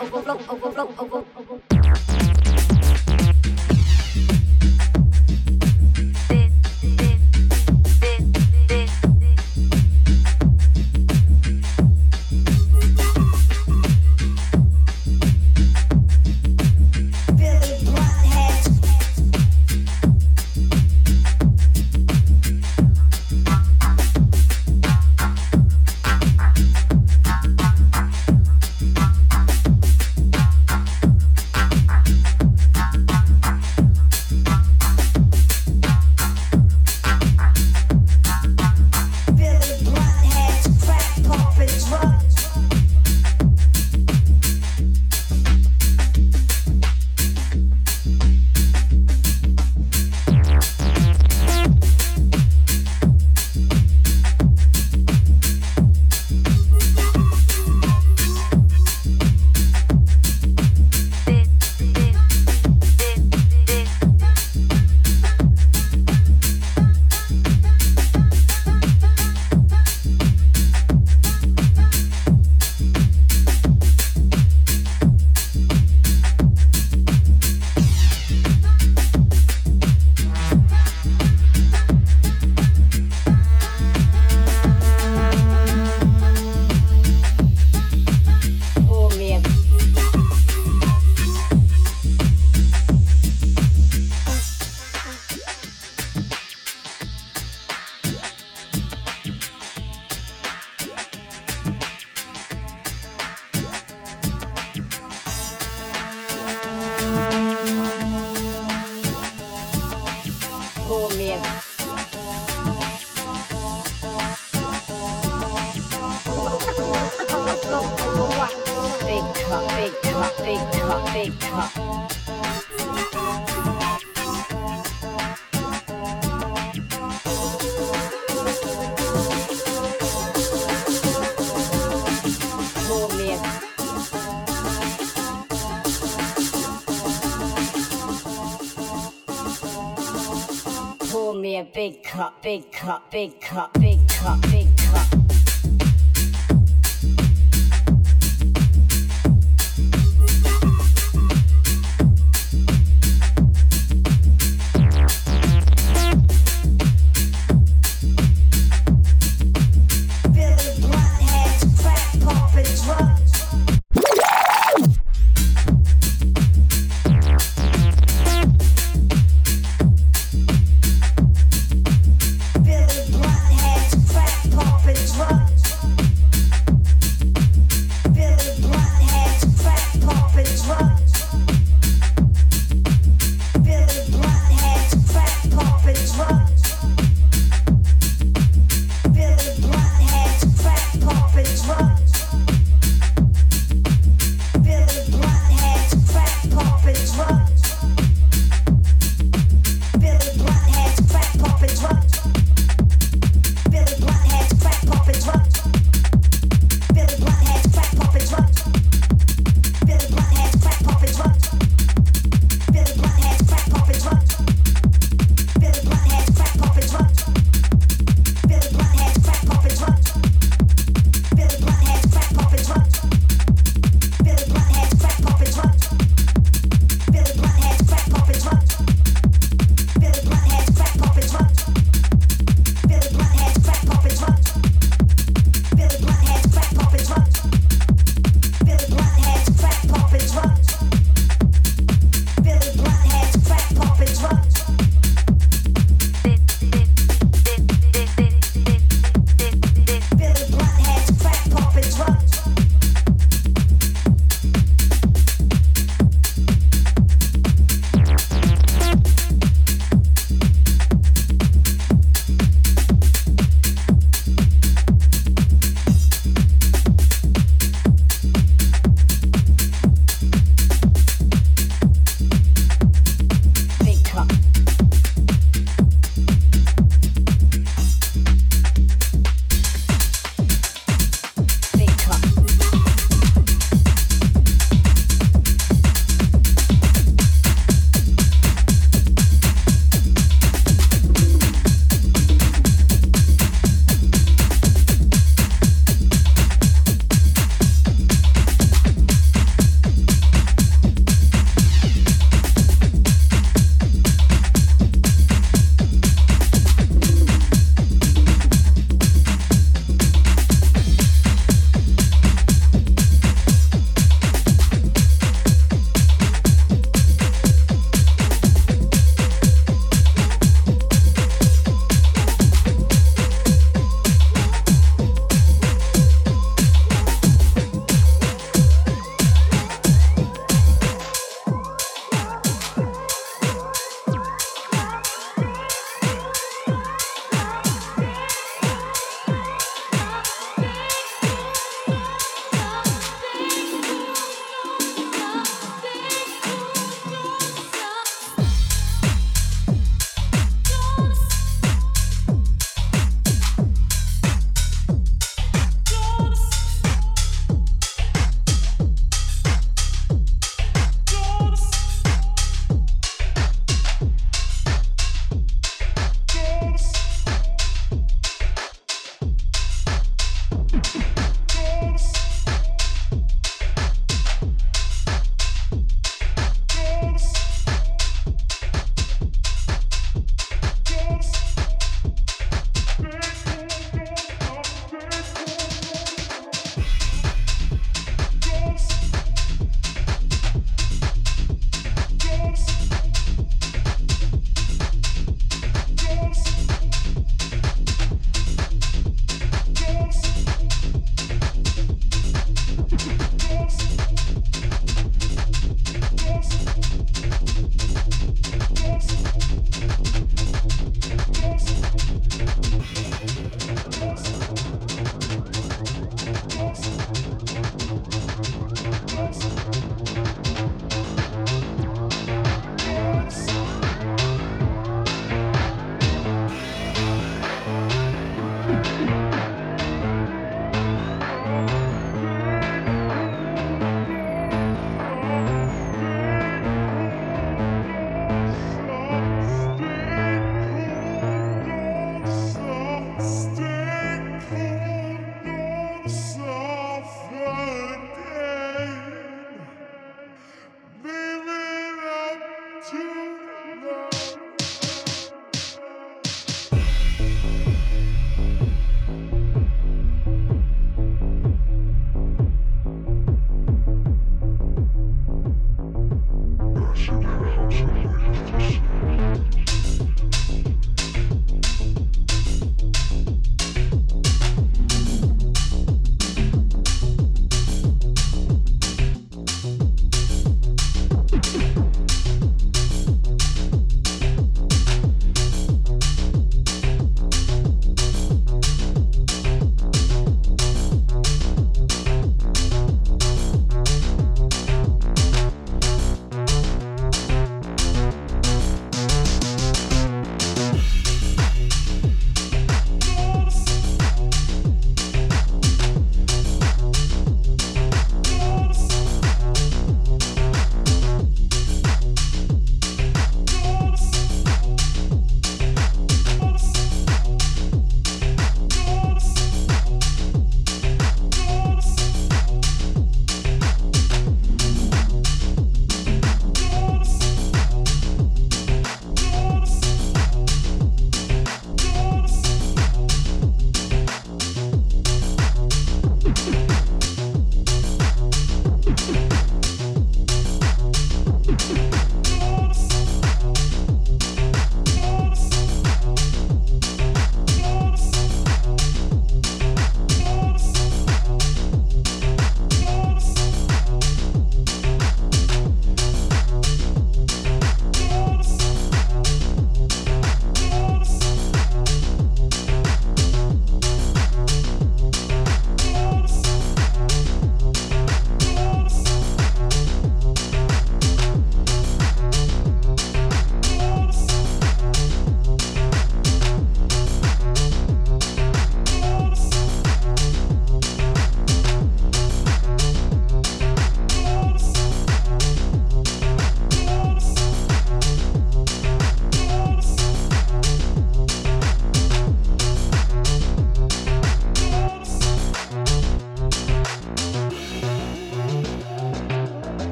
overflow, overflow, overflow. cup, big cup, big cup, big cup, big cup.